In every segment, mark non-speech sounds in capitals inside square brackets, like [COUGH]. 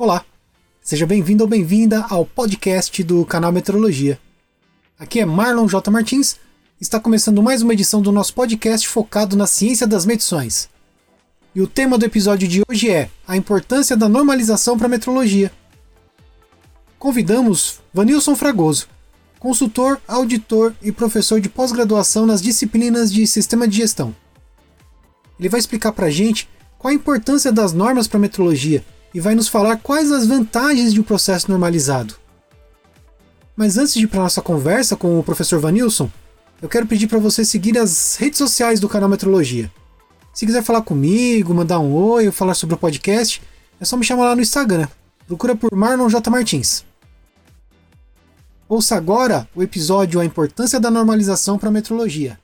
Olá, seja bem-vindo ou bem-vinda ao podcast do canal Metrologia. Aqui é Marlon J. Martins, está começando mais uma edição do nosso podcast focado na ciência das medições. E o tema do episódio de hoje é a importância da normalização para a metrologia. Convidamos Vanilson Fragoso, consultor, auditor e professor de pós-graduação nas disciplinas de Sistema de Gestão. Ele vai explicar para a gente qual a importância das normas para a metrologia e vai nos falar quais as vantagens de um processo normalizado. Mas antes de ir para nossa conversa com o professor Vanilson, eu quero pedir para você seguir as redes sociais do canal Metrologia. Se quiser falar comigo, mandar um oi ou falar sobre o podcast, é só me chamar lá no Instagram. Procura por Marlon J. Martins. Ouça agora o episódio A Importância da Normalização para a Metrologia.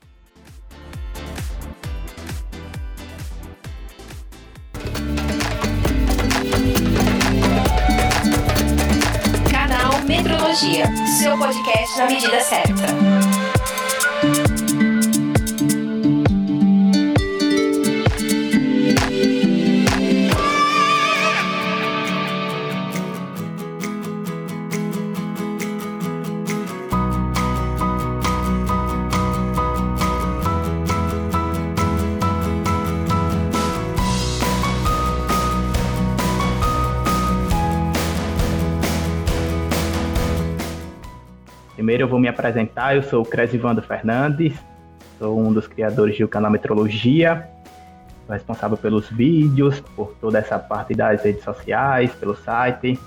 Seu podcast na medida certa. Primeiro eu vou me apresentar, eu sou o Cresivando Fernandes, sou um dos criadores do canal Metrologia, sou responsável pelos vídeos, por toda essa parte das redes sociais, pelo site.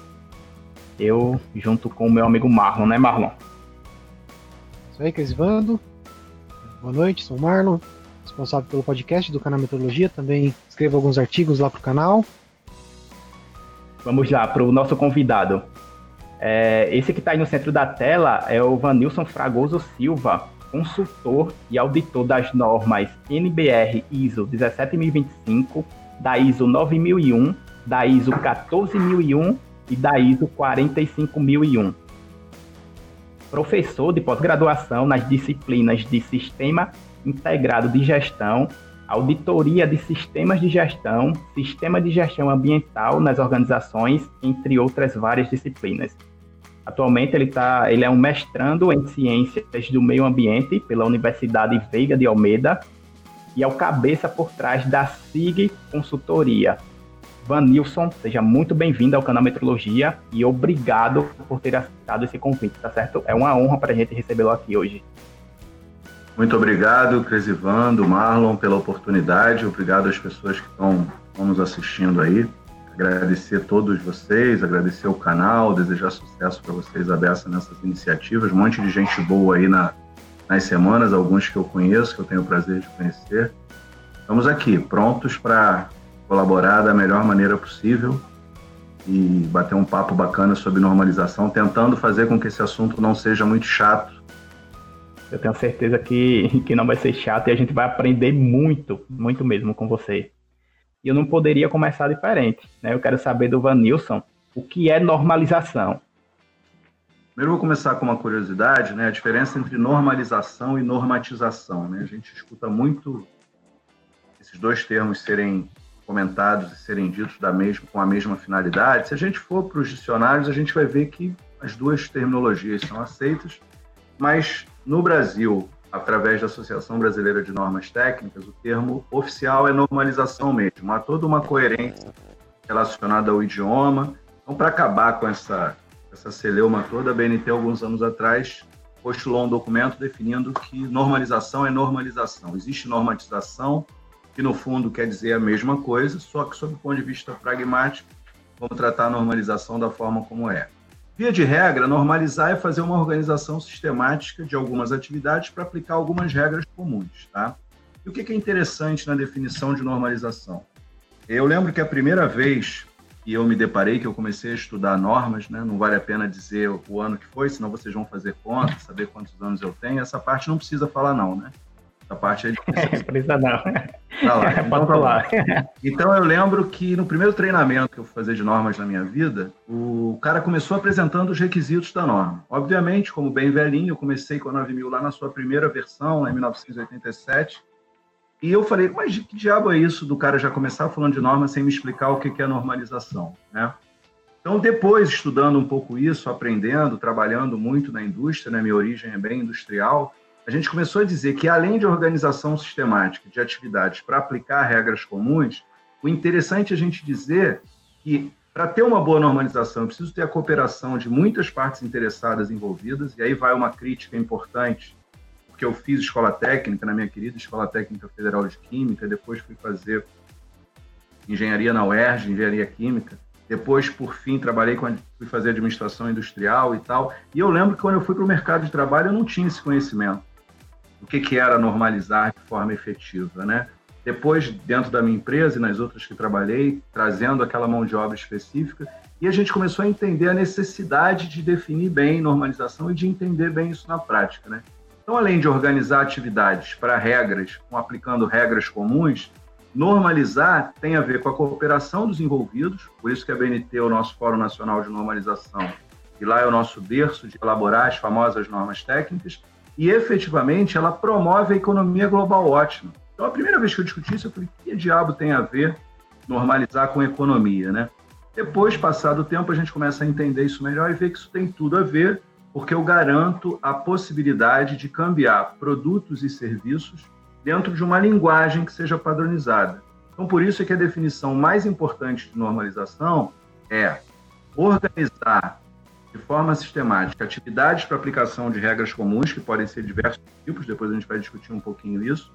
Eu, junto com o meu amigo Marlon, né Marlon? Isso aí, Cresivando. Boa noite, sou o Marlon, responsável pelo podcast do canal Metrologia, também escrevo alguns artigos lá para o canal. Vamos lá, para o nosso convidado. É, esse que está aí no centro da tela é o Vanilson Fragoso Silva, consultor e auditor das normas NBR ISO 17025, da ISO 9001, da ISO 14001 e da ISO 45001. Professor de pós-graduação nas disciplinas de Sistema Integrado de Gestão, Auditoria de Sistemas de Gestão, Sistema de Gestão Ambiental nas organizações, entre outras várias disciplinas. Atualmente ele, tá, ele é um mestrando em Ciências do Meio Ambiente pela Universidade Veiga de Almeida e é o cabeça por trás da SIG Consultoria. Vanilson, seja muito bem-vindo ao canal Metrologia e obrigado por ter aceitado esse convite, tá certo? É uma honra para a gente recebê-lo aqui hoje. Muito obrigado, Cresivando, Marlon, pela oportunidade. Obrigado às pessoas que estão nos assistindo aí agradecer todos vocês, agradecer o canal, desejar sucesso para vocês aberta nessas iniciativas. Um monte de gente boa aí na, nas semanas, alguns que eu conheço, que eu tenho o prazer de conhecer. Estamos aqui, prontos para colaborar da melhor maneira possível e bater um papo bacana sobre normalização, tentando fazer com que esse assunto não seja muito chato. Eu tenho certeza que, que não vai ser chato e a gente vai aprender muito, muito mesmo com você e eu não poderia começar diferente. Né? Eu quero saber do Vanilson o que é normalização. Primeiro vou começar com uma curiosidade, né? A diferença entre normalização e normatização, né? A gente escuta muito esses dois termos serem comentados e serem ditos da mesma, com a mesma finalidade. Se a gente for para os dicionários, a gente vai ver que as duas terminologias são aceitas, mas no Brasil através da Associação Brasileira de Normas Técnicas, o termo oficial é normalização mesmo. Há toda uma coerência relacionada ao idioma. Então, para acabar com essa, essa celeuma toda, a BNT, alguns anos atrás, postulou um documento definindo que normalização é normalização. Existe normatização, que no fundo quer dizer a mesma coisa, só que, sob o ponto de vista pragmático, vamos tratar a normalização da forma como é. Via de regra, normalizar é fazer uma organização sistemática de algumas atividades para aplicar algumas regras comuns, tá? E o que é interessante na definição de normalização? Eu lembro que a primeira vez que eu me deparei, que eu comecei a estudar normas, né? Não vale a pena dizer o ano que foi, senão vocês vão fazer conta, saber quantos anos eu tenho. Essa parte não precisa falar não, né? Essa parte é de... precisa não. Tá lá. [LAUGHS] Então, tá lá. [LAUGHS] então eu lembro que no primeiro treinamento que eu fui fazer de normas na minha vida, o cara começou apresentando os requisitos da norma. Obviamente, como bem velhinho, eu comecei com a 9000 lá na sua primeira versão, em 1987. E eu falei, mas que diabo é isso do cara já começar falando de norma sem me explicar o que é normalização, né? Então, depois, estudando um pouco isso, aprendendo, trabalhando muito na indústria, né, minha origem é bem industrial, a gente começou a dizer que, além de organização sistemática de atividades para aplicar regras comuns, o interessante é a gente dizer que, para ter uma boa normalização, eu preciso ter a cooperação de muitas partes interessadas envolvidas, e aí vai uma crítica importante, porque eu fiz escola técnica na minha querida Escola Técnica Federal de Química, depois fui fazer engenharia na UERJ, engenharia química, depois, por fim, trabalhei com fui fazer administração industrial e tal. E eu lembro que quando eu fui para o mercado de trabalho, eu não tinha esse conhecimento do que, que era normalizar de forma efetiva, né? Depois, dentro da minha empresa e nas outras que trabalhei, trazendo aquela mão de obra específica, e a gente começou a entender a necessidade de definir bem normalização e de entender bem isso na prática, né? Então, além de organizar atividades para regras, aplicando regras comuns, Normalizar tem a ver com a cooperação dos envolvidos, por isso que a BNT é o nosso Fórum Nacional de Normalização, e lá é o nosso berço de elaborar as famosas normas técnicas, e efetivamente ela promove a economia global ótima. Então, a primeira vez que eu discuti isso, eu falei: que diabo tem a ver normalizar com economia, né? Depois, passado o tempo, a gente começa a entender isso melhor e ver que isso tem tudo a ver, porque eu garanto a possibilidade de cambiar produtos e serviços dentro de uma linguagem que seja padronizada. Então, por isso é que a definição mais importante de normalização é organizar de forma sistemática atividades para aplicação de regras comuns, que podem ser diversos tipos, depois a gente vai discutir um pouquinho isso,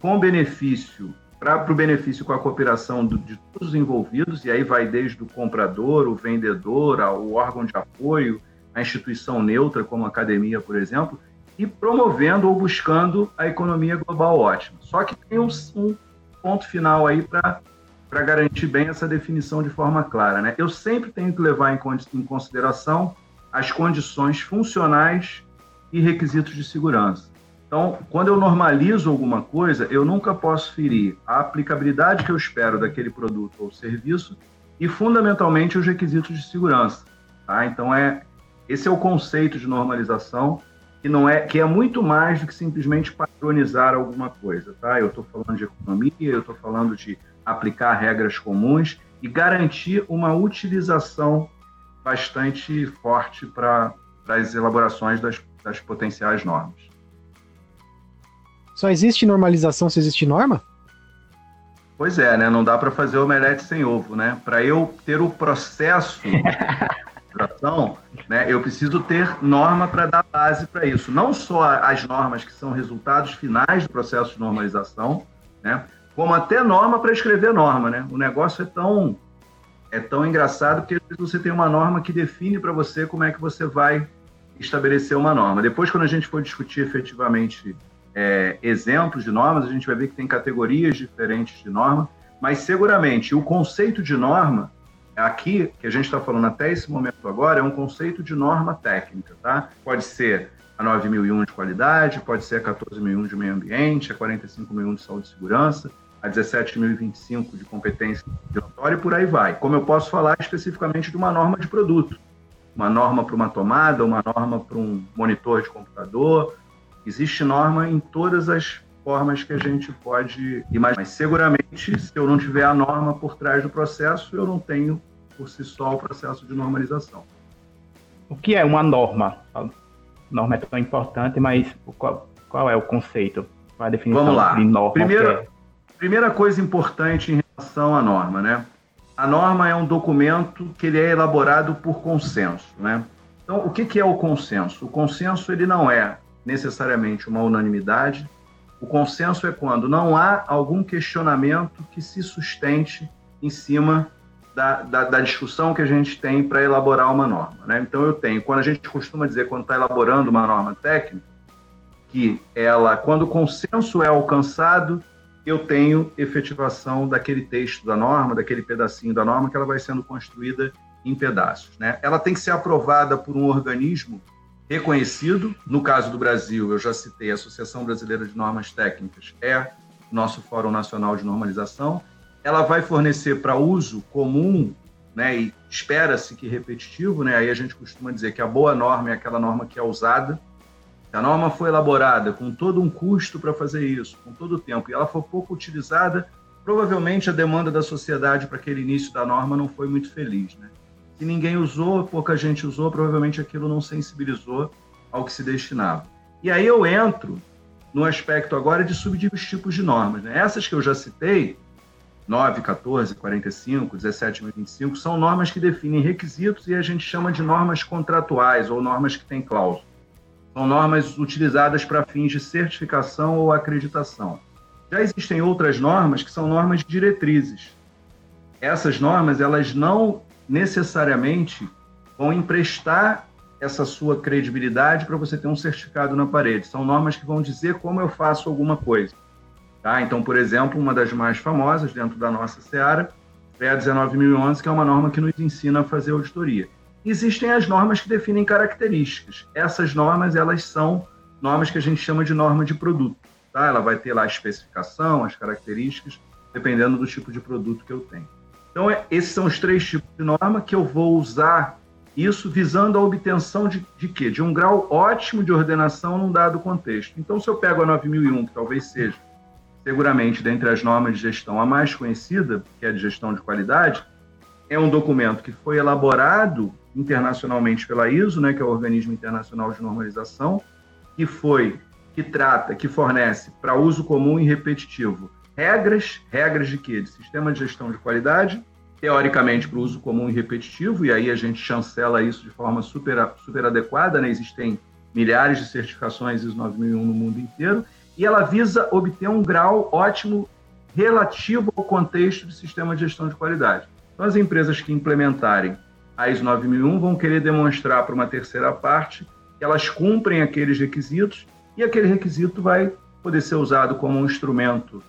com benefício, para o benefício com a cooperação do, de todos os envolvidos, e aí vai desde o comprador, o vendedor, o órgão de apoio, a instituição neutra, como a academia, por exemplo, e promovendo ou buscando a economia global ótima. Só que tem um, um ponto final aí para garantir bem essa definição de forma clara. Né? Eu sempre tenho que levar em, em consideração as condições funcionais e requisitos de segurança. Então, quando eu normalizo alguma coisa, eu nunca posso ferir a aplicabilidade que eu espero daquele produto ou serviço e, fundamentalmente, os requisitos de segurança. Tá? Então, é, esse é o conceito de normalização que não é que é muito mais do que simplesmente padronizar alguma coisa, tá? Eu estou falando de economia, eu estou falando de aplicar regras comuns e garantir uma utilização bastante forte para as elaborações das, das potenciais normas. Só existe normalização se existe norma? Pois é, né? Não dá para fazer omelete sem ovo, né? Para eu ter o processo [LAUGHS] administração, né, eu preciso ter norma para dar base para isso. Não só as normas que são resultados finais do processo de normalização, né, como até norma para escrever norma. Né? O negócio é tão, é tão engraçado que você tem uma norma que define para você como é que você vai estabelecer uma norma. Depois, quando a gente for discutir efetivamente é, exemplos de normas, a gente vai ver que tem categorias diferentes de norma, mas seguramente o conceito de norma aqui, que a gente está falando até esse momento agora, é um conceito de norma técnica, tá? Pode ser a 9001 de qualidade, pode ser a 14001 de meio ambiente, a 45001 de saúde e segurança, a 17025 de competência regulatória e por aí vai. Como eu posso falar especificamente de uma norma de produto, uma norma para uma tomada, uma norma para um monitor de computador, existe norma em todas as formas que a gente pode imaginar. Mas seguramente, se eu não tiver a norma por trás do processo, eu não tenho por si só o processo de normalização. O que é uma norma? A norma é tão importante, mas qual, qual é o conceito? Qual é a definição Vamos lá. de norma? É? Primeira coisa importante em relação à norma, né? A norma é um documento que ele é elaborado por consenso, né? Então, o que, que é o consenso? O consenso ele não é necessariamente uma unanimidade, o consenso é quando não há algum questionamento que se sustente em cima da, da, da discussão que a gente tem para elaborar uma norma. Né? Então, eu tenho, quando a gente costuma dizer, quando está elaborando uma norma técnica, que ela, quando o consenso é alcançado, eu tenho efetivação daquele texto da norma, daquele pedacinho da norma, que ela vai sendo construída em pedaços. Né? Ela tem que ser aprovada por um organismo reconhecido. No caso do Brasil, eu já citei a Associação Brasileira de Normas Técnicas, é nosso Fórum Nacional de Normalização. Ela vai fornecer para uso comum, né, e espera-se que repetitivo, né, aí a gente costuma dizer que a boa norma é aquela norma que é usada. A norma foi elaborada com todo um custo para fazer isso, com todo o tempo, e ela for pouco utilizada, provavelmente a demanda da sociedade para aquele início da norma não foi muito feliz. Né? Se ninguém usou, pouca gente usou, provavelmente aquilo não sensibilizou ao que se destinava. E aí eu entro no aspecto agora de subdividir os tipos de normas. Né? Essas que eu já citei, 9, 14, 45, 17, 25, são normas que definem requisitos e a gente chama de normas contratuais ou normas que têm cláusula. São normas utilizadas para fins de certificação ou acreditação. Já existem outras normas que são normas diretrizes. Essas normas, elas não necessariamente vão emprestar essa sua credibilidade para você ter um certificado na parede. São normas que vão dizer como eu faço alguma coisa. Tá? Então, por exemplo, uma das mais famosas dentro da nossa seara é a 19011, que é uma norma que nos ensina a fazer auditoria. Existem as normas que definem características. Essas normas, elas são normas que a gente chama de norma de produto. Tá? Ela vai ter lá a especificação, as características, dependendo do tipo de produto que eu tenho. Então, é, esses são os três tipos de norma que eu vou usar isso visando a obtenção de, de quê? De um grau ótimo de ordenação num dado contexto. Então, se eu pego a 9001, que talvez seja, seguramente, dentre as normas de gestão, a mais conhecida, que é a de gestão de qualidade, é um documento que foi elaborado internacionalmente pela ISO, né, que é o Organismo Internacional de Normalização, que foi, que trata, que fornece para uso comum e repetitivo regras, regras de quê? De sistema de gestão de qualidade, teoricamente para uso comum e repetitivo, e aí a gente chancela isso de forma super, super adequada, né? existem milhares de certificações ISO 9001 no mundo inteiro, e ela visa obter um grau ótimo relativo ao contexto de sistema de gestão de qualidade. Então, as empresas que implementarem a ISO 9001 vão querer demonstrar para uma terceira parte que elas cumprem aqueles requisitos e aquele requisito vai poder ser usado como um instrumento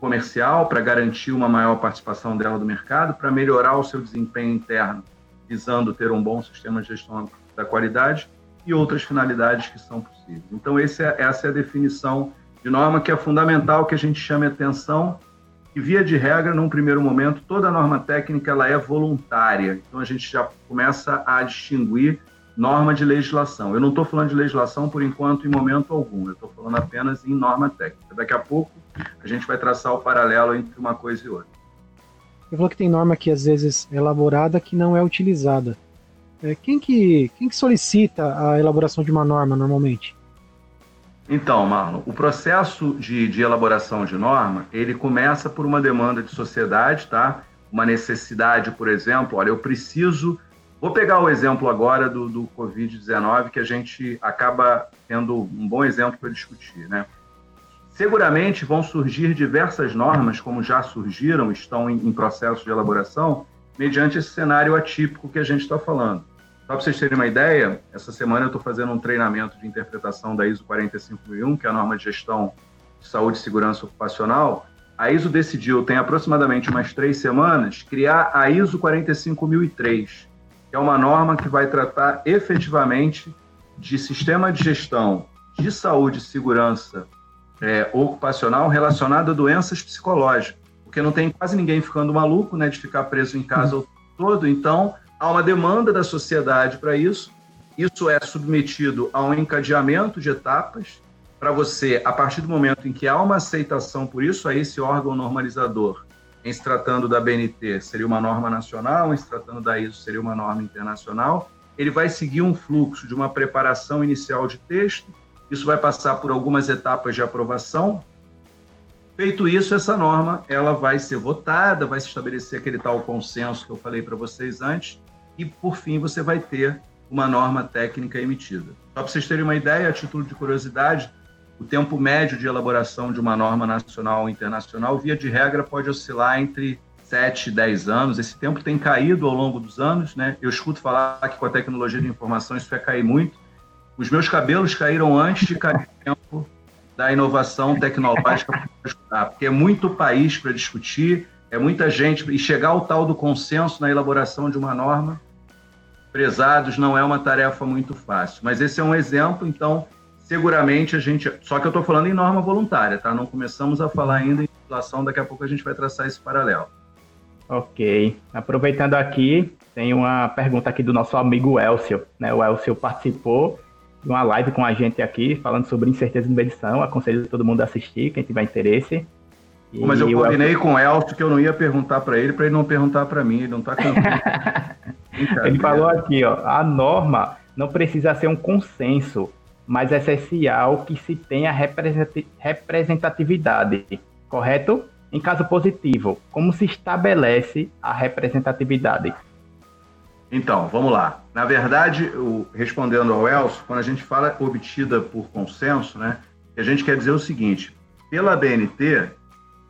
comercial para garantir uma maior participação dela do mercado, para melhorar o seu desempenho interno, visando ter um bom sistema de gestão da qualidade e outras finalidades que são possíveis. Então, é, essa é a definição de norma que é fundamental que a gente chame atenção que, via de regra, num primeiro momento, toda norma técnica ela é voluntária. Então, a gente já começa a distinguir norma de legislação. Eu não estou falando de legislação por enquanto em momento algum, eu estou falando apenas em norma técnica. Daqui a pouco a gente vai traçar o paralelo entre uma coisa e outra. Você falou que tem norma que às vezes é elaborada que não é utilizada. É, quem, que, quem que solicita a elaboração de uma norma normalmente? Então, Marlon, o processo de, de elaboração de norma, ele começa por uma demanda de sociedade, tá? Uma necessidade, por exemplo, olha, eu preciso Vou pegar o exemplo agora do, do Covid-19, que a gente acaba tendo um bom exemplo para discutir. Né? Seguramente vão surgir diversas normas, como já surgiram, estão em, em processo de elaboração, mediante esse cenário atípico que a gente está falando. Só para vocês terem uma ideia, essa semana eu estou fazendo um treinamento de interpretação da ISO 45001, que é a norma de gestão de saúde e segurança ocupacional. A ISO decidiu, tem aproximadamente umas três semanas, criar a ISO 45003, que é uma norma que vai tratar efetivamente de sistema de gestão de saúde e segurança é, ocupacional relacionado a doenças psicológicas, porque não tem quase ninguém ficando maluco, né, de ficar preso em casa o todo, então há uma demanda da sociedade para isso, isso é submetido a um encadeamento de etapas para você, a partir do momento em que há uma aceitação por isso, aí esse órgão normalizador em se tratando da BNT, seria uma norma nacional, em se tratando da ISO, seria uma norma internacional. Ele vai seguir um fluxo de uma preparação inicial de texto, isso vai passar por algumas etapas de aprovação. Feito isso, essa norma ela vai ser votada, vai se estabelecer aquele tal consenso que eu falei para vocês antes, e por fim você vai ter uma norma técnica emitida. Só para vocês terem uma ideia, a título de curiosidade, o tempo médio de elaboração de uma norma nacional ou internacional, via de regra, pode oscilar entre 7 e 10 anos. Esse tempo tem caído ao longo dos anos. Né? Eu escuto falar que com a tecnologia de informação isso vai cair muito. Os meus cabelos caíram antes de cair o tempo da inovação tecnológica para ajudar, porque é muito país para discutir, é muita gente, e chegar ao tal do consenso na elaboração de uma norma, prezados, não é uma tarefa muito fácil. Mas esse é um exemplo, então, seguramente a gente. Só que eu estou falando em norma voluntária, tá? Não começamos a falar ainda em legislação, daqui a pouco a gente vai traçar esse paralelo. Ok. Aproveitando aqui, tem uma pergunta aqui do nosso amigo Elcio. Né? O Elcio participou de uma live com a gente aqui, falando sobre incerteza de medição. Aconselho todo mundo a assistir, quem tiver interesse. E Mas eu combinei Elcio... com o Elcio que eu não ia perguntar para ele, para ele não perguntar para mim. Ele não está com. [LAUGHS] Ele falou aqui, ó, a norma não precisa ser um consenso, mas é essencial que se tenha representatividade, correto? Em caso positivo, como se estabelece a representatividade? Então, vamos lá. Na verdade, o, respondendo ao Elcio, quando a gente fala obtida por consenso, né, a gente quer dizer o seguinte: pela BNT,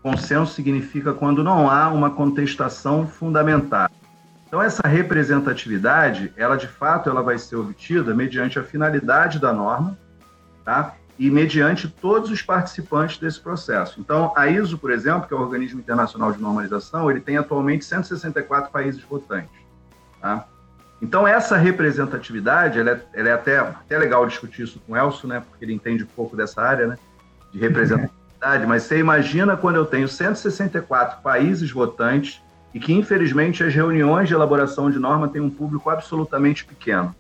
consenso significa quando não há uma contestação fundamentada. Então, essa representatividade, ela de fato ela vai ser obtida mediante a finalidade da norma, tá? E mediante todos os participantes desse processo. Então, a ISO, por exemplo, que é o Organismo Internacional de Normalização, ele tem atualmente 164 países votantes. Tá? Então, essa representatividade, ela é, ela é até, até legal discutir isso com o Elcio, né, porque ele entende um pouco dessa área né, de representatividade, [LAUGHS] mas você imagina quando eu tenho 164 países votantes e que, infelizmente, as reuniões de elaboração de norma têm um público absolutamente pequeno.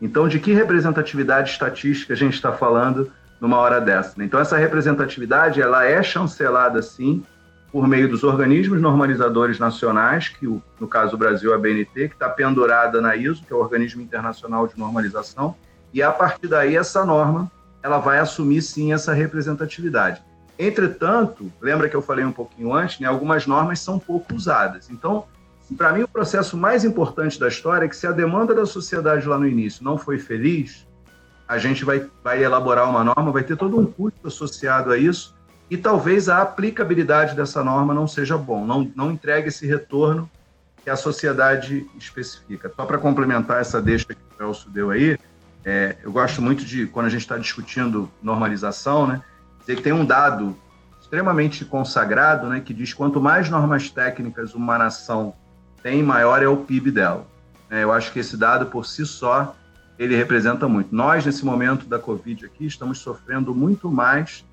Então, de que representatividade estatística a gente está falando numa hora dessa? Então, essa representatividade, ela é chancelada, sim, por meio dos organismos normalizadores nacionais, que no caso do Brasil é a BNT, que está pendurada na ISO, que é o Organismo Internacional de Normalização, e a partir daí essa norma ela vai assumir sim essa representatividade. Entretanto, lembra que eu falei um pouquinho antes, né, algumas normas são pouco usadas. Então, para mim, o processo mais importante da história é que se a demanda da sociedade lá no início não foi feliz, a gente vai, vai elaborar uma norma, vai ter todo um custo associado a isso, e talvez a aplicabilidade dessa norma não seja bom, não, não entregue esse retorno que a sociedade especifica. Só para complementar essa deixa que o Elcio deu aí, é, eu gosto muito de, quando a gente está discutindo normalização, né, dizer tem um dado extremamente consagrado né, que diz quanto mais normas técnicas uma nação tem, maior é o PIB dela. É, eu acho que esse dado, por si só, ele representa muito. Nós, nesse momento da Covid aqui, estamos sofrendo muito mais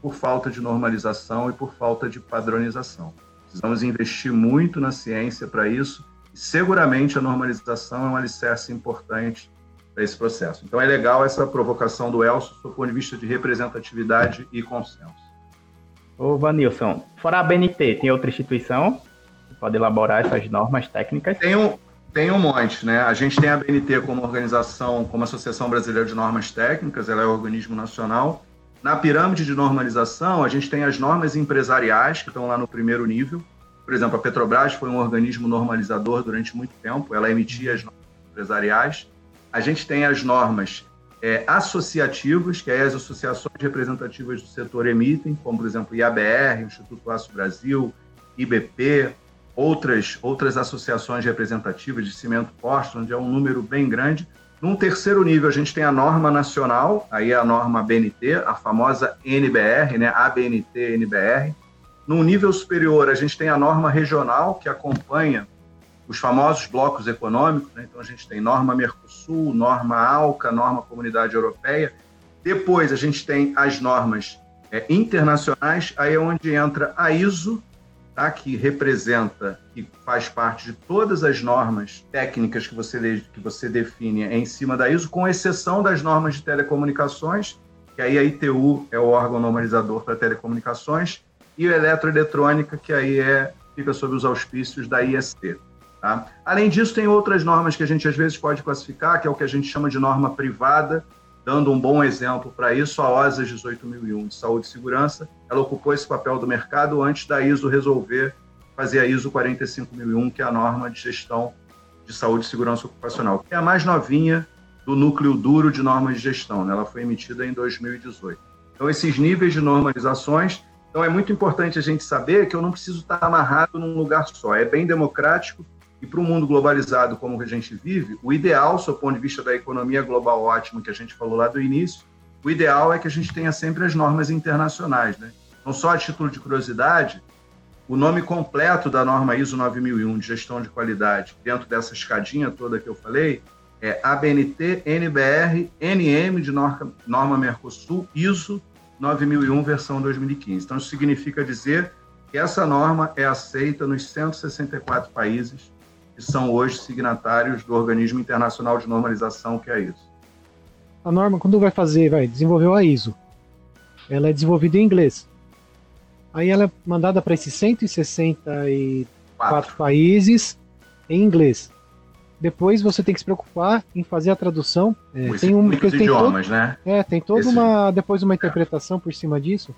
por falta de normalização e por falta de padronização. Precisamos investir muito na ciência para isso, e seguramente a normalização é um alicerce importante para esse processo. Então é legal essa provocação do Elcio do ponto de vista de representatividade e consenso. Ô Vanilson, fora a BNT, tem outra instituição que pode elaborar essas normas técnicas? Tem um, tem um monte, né? A gente tem a BNT como organização, como Associação Brasileira de Normas Técnicas, ela é um organismo nacional, na pirâmide de normalização, a gente tem as normas empresariais, que estão lá no primeiro nível. Por exemplo, a Petrobras foi um organismo normalizador durante muito tempo, ela emitia as normas empresariais. A gente tem as normas é, associativas, que é as associações representativas do setor emitem, como, por exemplo, IABR, Instituto Aço Brasil, IBP, outras, outras associações representativas de cimento posto, onde é um número bem grande. Num terceiro nível, a gente tem a norma nacional, aí é a norma BNT, a famosa NBR, né? ABNT, NBR. Num nível superior, a gente tem a norma regional, que acompanha os famosos blocos econômicos, né? então a gente tem norma Mercosul, norma ALCA, norma Comunidade Europeia. Depois a gente tem as normas é, internacionais, aí é onde entra a ISO, tá? que representa, que faz parte de todas as normas técnicas que você, que você define em cima da ISO, com exceção das normas de telecomunicações, que aí a ITU é o órgão normalizador para telecomunicações, e a eletroeletrônica, que aí é, fica sob os auspícios da IST. Tá? Além disso, tem outras normas que a gente às vezes pode classificar, que é o que a gente chama de norma privada, Dando um bom exemplo para isso, a OSA 18001 de Saúde e Segurança, ela ocupou esse papel do mercado antes da ISO resolver fazer a ISO 45001, que é a norma de gestão de saúde e segurança ocupacional, que é a mais novinha do núcleo duro de normas de gestão. Né? Ela foi emitida em 2018. Então, esses níveis de normalizações. Então, é muito importante a gente saber que eu não preciso estar amarrado num lugar só. É bem democrático e para um mundo globalizado como a gente vive, o ideal, do ponto de vista da economia global ótima que a gente falou lá do início, o ideal é que a gente tenha sempre as normas internacionais. Né? Não só a título de curiosidade, o nome completo da norma ISO 9001 de gestão de qualidade, dentro dessa escadinha toda que eu falei, é ABNT, NBR, NM de norma Mercosul, ISO 9001 versão 2015. Então, isso significa dizer que essa norma é aceita nos 164 países que são hoje signatários do Organismo Internacional de Normalização, que é isso. A norma, quando vai fazer, vai, desenvolveu a ISO. Ela é desenvolvida em inglês. Aí ela é mandada para esses 164 Quatro. países em inglês. depois você tem que se preocupar em fazer a tradução. É, tem um, tem idiomas, todo, né? É, tem toda Esse... uma depois uma interpretação por cima disso.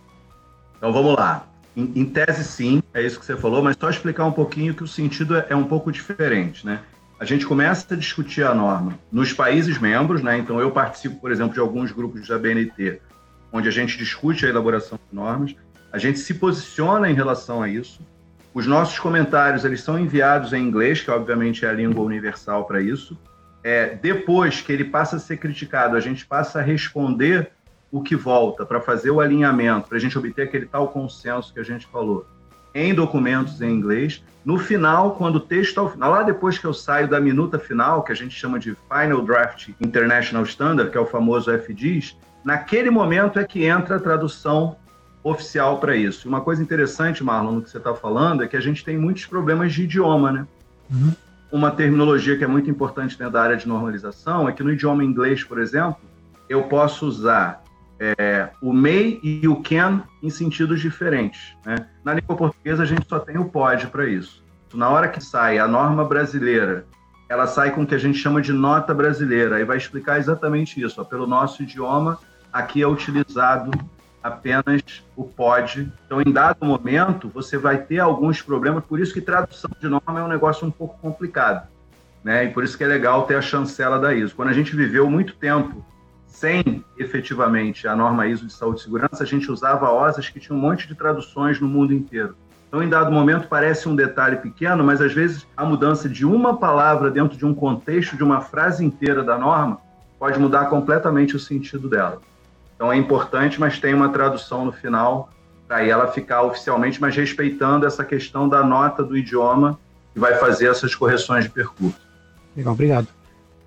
Então vamos lá. Em, em, tese, sim, é isso que você falou, mas só explicar um pouquinho que o sentido é, é um pouco diferente, né? A gente começa a discutir a norma nos países membros, né? Então eu participo, por exemplo, de alguns grupos da BNT, onde a gente discute a elaboração de normas, a gente se posiciona em relação a isso. Os nossos comentários eles são enviados em inglês, que obviamente é a língua universal para isso. É, depois que ele passa a ser criticado, a gente passa a responder o que volta para fazer o alinhamento, para a gente obter aquele tal consenso que a gente falou, em documentos em inglês. No final, quando o texto ao final, lá depois que eu saio da minuta final, que a gente chama de Final Draft International Standard, que é o famoso FDIS, naquele momento é que entra a tradução oficial para isso. Uma coisa interessante, Marlon, no que você está falando, é que a gente tem muitos problemas de idioma, né? Uhum. Uma terminologia que é muito importante dentro da área de normalização é que no idioma inglês, por exemplo, eu posso usar é, o may e o can em sentidos diferentes. Né? Na língua portuguesa, a gente só tem o pode para isso. Na hora que sai a norma brasileira, ela sai com o que a gente chama de nota brasileira, e vai explicar exatamente isso. Ó, pelo nosso idioma, aqui é utilizado apenas o pode. Então, em dado momento, você vai ter alguns problemas, por isso que tradução de norma é um negócio um pouco complicado. Né? E por isso que é legal ter a chancela da ISO. Quando a gente viveu muito tempo sem efetivamente a norma ISO de saúde e segurança, a gente usava OSAs que tinham um monte de traduções no mundo inteiro. Então, em dado momento, parece um detalhe pequeno, mas às vezes a mudança de uma palavra dentro de um contexto, de uma frase inteira da norma, pode mudar completamente o sentido dela. Então, é importante, mas tem uma tradução no final para ela ficar oficialmente, mas respeitando essa questão da nota do idioma que vai fazer essas correções de percurso. Legal, obrigado.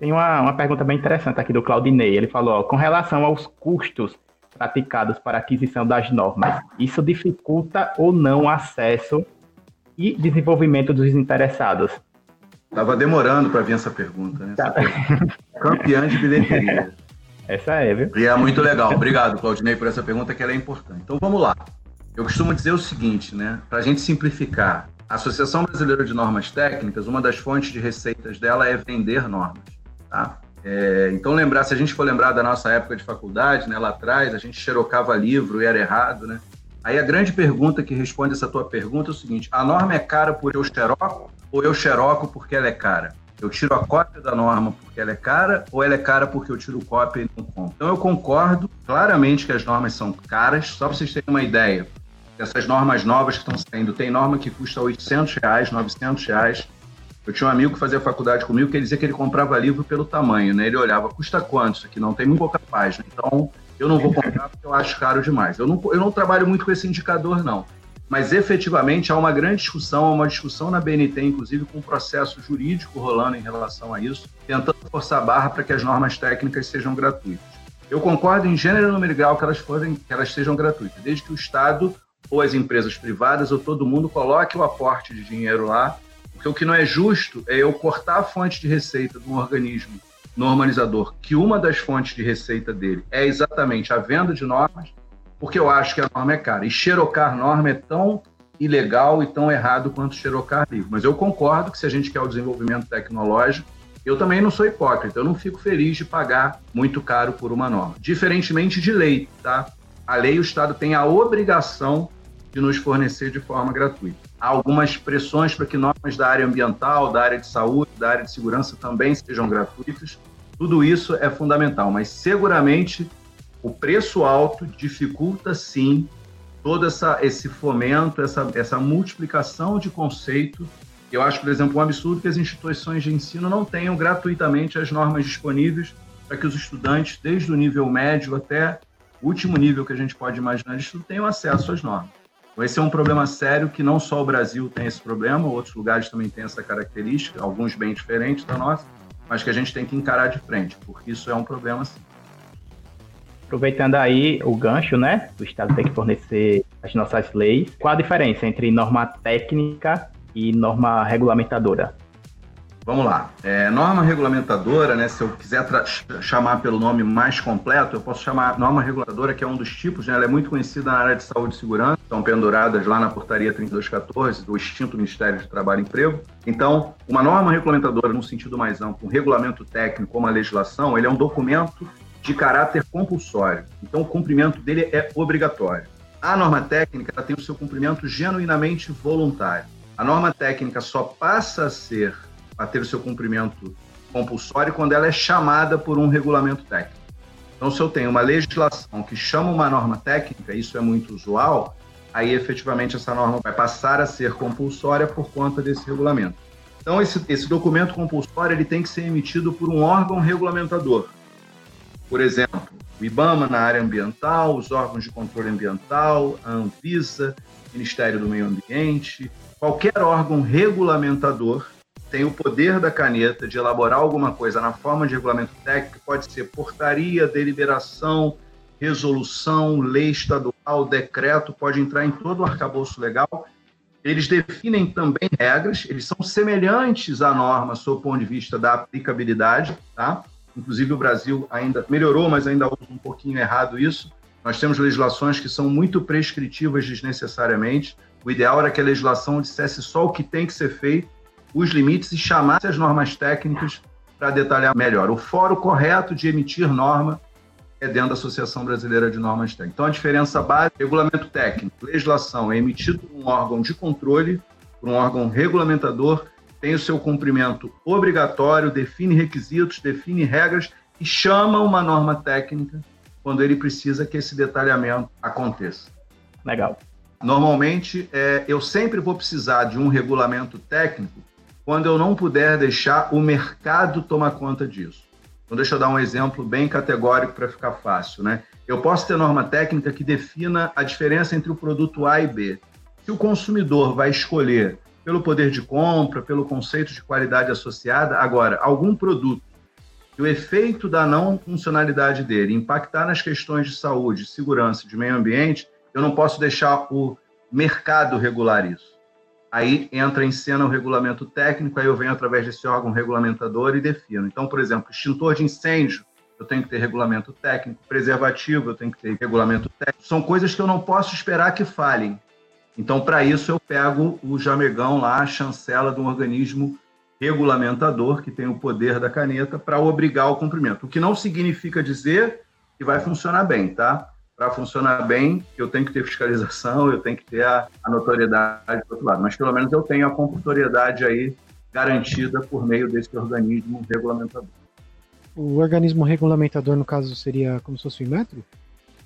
Tem uma, uma pergunta bem interessante aqui do Claudinei. Ele falou, ó, com relação aos custos praticados para aquisição das normas, isso dificulta ou não o acesso e desenvolvimento dos interessados? Estava demorando para vir essa pergunta, né? Tá. Campeã de bilheteria. Essa é, viu? E é muito legal. Obrigado, Claudinei, por essa pergunta que ela é importante. Então vamos lá. Eu costumo dizer o seguinte, né? Para a gente simplificar, a Associação Brasileira de Normas Técnicas, uma das fontes de receitas dela é vender normas. Tá? É, então, lembrar, se a gente for lembrar da nossa época de faculdade, né, lá atrás, a gente xerocava livro e era errado, né? Aí a grande pergunta que responde essa tua pergunta é o seguinte: a norma é cara porque eu xeroco ou eu xeroco porque ela é cara? Eu tiro a cópia da norma porque ela é cara ou ela é cara porque eu tiro cópia e não compro? Então eu concordo claramente que as normas são caras, só para vocês terem uma ideia. Essas normas novas que estão saindo, tem norma que custa 800 reais, 900 reais, eu tinha um amigo que fazia faculdade comigo que ele dizia que ele comprava livro pelo tamanho, né? Ele olhava, custa quanto isso aqui? Não tem muito pouca página. Então, eu não vou [LAUGHS] comprar porque eu acho caro demais. Eu não, eu não trabalho muito com esse indicador, não. Mas, efetivamente, há uma grande discussão, há uma discussão na BNT, inclusive, com um processo jurídico rolando em relação a isso, tentando forçar a barra para que as normas técnicas sejam gratuitas. Eu concordo em gênero e número grau que elas, forem, que elas sejam gratuitas, desde que o Estado ou as empresas privadas ou todo mundo coloque o aporte de dinheiro lá porque o que não é justo é eu cortar a fonte de receita de um organismo normalizador, que uma das fontes de receita dele é exatamente a venda de normas, porque eu acho que a norma é cara. E xerocar norma é tão ilegal e tão errado quanto xerocar livro. Mas eu concordo que se a gente quer o desenvolvimento tecnológico, eu também não sou hipócrita, eu não fico feliz de pagar muito caro por uma norma. Diferentemente de lei, tá? A lei, o Estado tem a obrigação de nos fornecer de forma gratuita. Há algumas pressões para que normas da área ambiental, da área de saúde, da área de segurança também sejam gratuitas. Tudo isso é fundamental, mas seguramente o preço alto dificulta sim todo essa, esse fomento, essa, essa multiplicação de conceito. Eu acho, por exemplo, um absurdo que as instituições de ensino não tenham gratuitamente as normas disponíveis para que os estudantes, desde o nível médio até o último nível que a gente pode imaginar de estudo, tenham acesso às normas. Então, esse é um problema sério que não só o Brasil tem esse problema, outros lugares também têm essa característica, alguns bem diferentes da nossa, mas que a gente tem que encarar de frente, porque isso é um problema sim. Aproveitando aí o gancho, né? O Estado tem que fornecer as nossas leis. Qual a diferença entre norma técnica e norma regulamentadora? Vamos lá. É, norma regulamentadora, né, se eu quiser chamar pelo nome mais completo, eu posso chamar norma regulamentadora, que é um dos tipos, né, ela é muito conhecida na área de saúde e segurança, estão penduradas lá na portaria 3214 do extinto Ministério de Trabalho e Emprego. Então, uma norma regulamentadora, no sentido mais amplo, um regulamento técnico, como a legislação, ele é um documento de caráter compulsório. Então, o cumprimento dele é obrigatório. A norma técnica tem o seu cumprimento genuinamente voluntário. A norma técnica só passa a ser a ter o seu cumprimento compulsório quando ela é chamada por um regulamento técnico. Então, se eu tenho uma legislação que chama uma norma técnica, isso é muito usual, aí efetivamente essa norma vai passar a ser compulsória por conta desse regulamento. Então, esse, esse documento compulsório ele tem que ser emitido por um órgão regulamentador. Por exemplo, o IBAMA na área ambiental, os órgãos de controle ambiental, a Anvisa, Ministério do Meio Ambiente, qualquer órgão regulamentador tem o poder da caneta de elaborar alguma coisa na forma de regulamento técnico, pode ser portaria, deliberação, resolução, lei estadual, decreto, pode entrar em todo o arcabouço legal. Eles definem também regras, eles são semelhantes à norma sob o ponto de vista da aplicabilidade, tá? Inclusive o Brasil ainda melhorou, mas ainda usa um pouquinho errado isso. Nós temos legislações que são muito prescritivas desnecessariamente. O ideal era que a legislação dissesse só o que tem que ser feito os limites e chamasse as normas técnicas para detalhar melhor. O fórum correto de emitir norma é dentro da Associação Brasileira de Normas Técnicas. Então, a diferença básica, regulamento técnico, legislação é emitido por um órgão de controle, por um órgão regulamentador, tem o seu cumprimento obrigatório, define requisitos, define regras e chama uma norma técnica quando ele precisa que esse detalhamento aconteça. Legal. Normalmente, é, eu sempre vou precisar de um regulamento técnico quando eu não puder deixar o mercado tomar conta disso. Então, deixa eu dar um exemplo bem categórico para ficar fácil. Né? Eu posso ter norma técnica que defina a diferença entre o produto A e B. Se o consumidor vai escolher pelo poder de compra, pelo conceito de qualidade associada, agora, algum produto que o efeito da não funcionalidade dele impactar nas questões de saúde, segurança, de meio ambiente, eu não posso deixar o mercado regular isso. Aí entra em cena o regulamento técnico, aí eu venho através desse órgão regulamentador e defino. Então, por exemplo, extintor de incêndio, eu tenho que ter regulamento técnico, preservativo, eu tenho que ter regulamento técnico. São coisas que eu não posso esperar que falhem. Então, para isso, eu pego o jamegão lá, a chancela de um organismo regulamentador, que tem o poder da caneta, para obrigar o cumprimento. O que não significa dizer que vai funcionar bem, tá? Para funcionar bem, eu tenho que ter fiscalização, eu tenho que ter a, a notoriedade do outro lado. Mas pelo menos eu tenho a computatoriedade aí garantida por meio desse organismo regulamentador. O organismo regulamentador, no caso, seria como se fosse o Inmetro?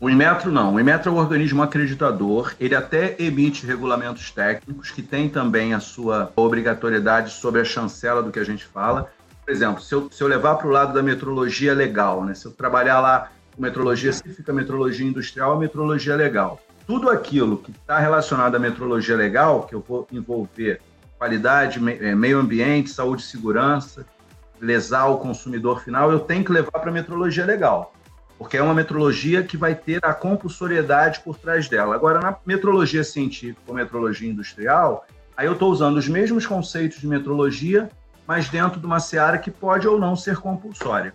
O Inmetro não. O Inmetro é um organismo acreditador. Ele até emite regulamentos técnicos que tem também a sua obrigatoriedade sobre a chancela do que a gente fala. Por exemplo, se eu, se eu levar para o lado da metrologia legal, né? se eu trabalhar lá metrologia científica, metrologia industrial e metrologia legal. Tudo aquilo que está relacionado à metrologia legal, que eu vou envolver qualidade, eh, meio ambiente, saúde e segurança, lesar o consumidor final, eu tenho que levar para a metrologia legal, porque é uma metrologia que vai ter a compulsoriedade por trás dela. Agora, na metrologia científica ou metrologia industrial, aí eu estou usando os mesmos conceitos de metrologia, mas dentro de uma seara que pode ou não ser compulsória.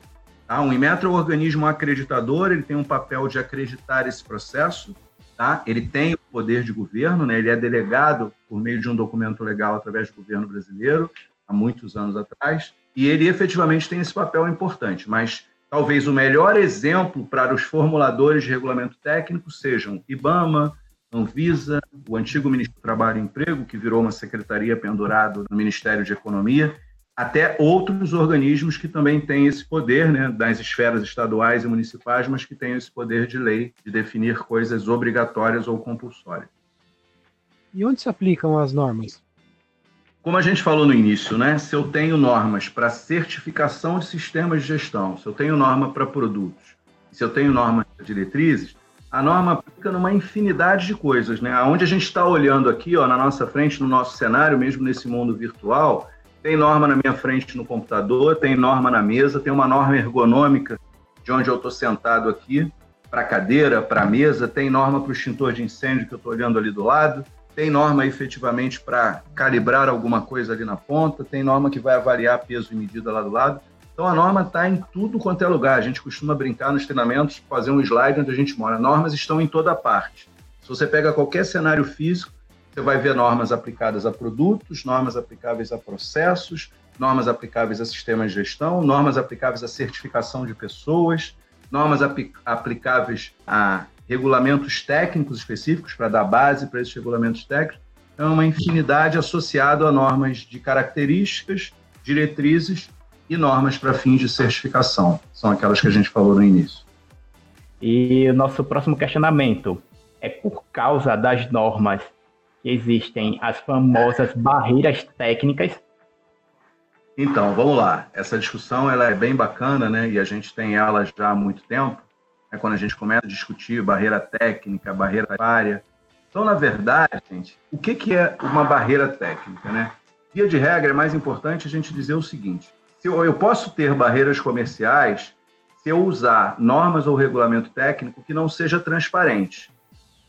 Tá? Um Inmetro é um organismo acreditador, ele tem um papel de acreditar esse processo, tá? ele tem o poder de governo, né? ele é delegado por meio de um documento legal através do governo brasileiro, há muitos anos atrás, e ele efetivamente tem esse papel importante, mas talvez o melhor exemplo para os formuladores de regulamento técnico sejam IBAMA, Anvisa, o antigo Ministério do Trabalho e Emprego, que virou uma secretaria pendurado no Ministério de Economia, até outros organismos que também têm esse poder, né, das esferas estaduais e municipais, mas que têm esse poder de lei de definir coisas obrigatórias ou compulsórias. E onde se aplicam as normas? Como a gente falou no início, né, se eu tenho normas para certificação de sistemas de gestão, se eu tenho norma para produtos, se eu tenho normas para diretrizes, a norma aplica numa infinidade de coisas, né? Aonde a gente está olhando aqui, ó, na nossa frente, no nosso cenário, mesmo nesse mundo virtual, tem norma na minha frente no computador, tem norma na mesa, tem uma norma ergonômica de onde eu estou sentado aqui, para a cadeira, para a mesa, tem norma para o extintor de incêndio que eu estou olhando ali do lado, tem norma efetivamente para calibrar alguma coisa ali na ponta, tem norma que vai avaliar peso e medida lá do lado. Então a norma está em tudo quanto é lugar. A gente costuma brincar nos treinamentos, fazer um slide onde a gente mora. Normas estão em toda parte. Se você pega qualquer cenário físico, você vai ver normas aplicadas a produtos, normas aplicáveis a processos, normas aplicáveis a sistemas de gestão, normas aplicáveis à certificação de pessoas, normas aplicáveis a regulamentos técnicos específicos para dar base para esses regulamentos técnicos. Então, é uma infinidade associada a normas de características, diretrizes e normas para fins de certificação. São aquelas que a gente falou no início. E o nosso próximo questionamento é por causa das normas existem as famosas barreiras técnicas. Então, vamos lá. Essa discussão ela é bem bacana, né? E a gente tem ela já há muito tempo. É quando a gente começa a discutir barreira técnica, barreira área. Então, na verdade, gente, o que, que é uma barreira técnica, né? Via de regra, é mais importante a gente dizer o seguinte: se eu, eu posso ter barreiras comerciais se eu usar normas ou regulamento técnico que não seja transparente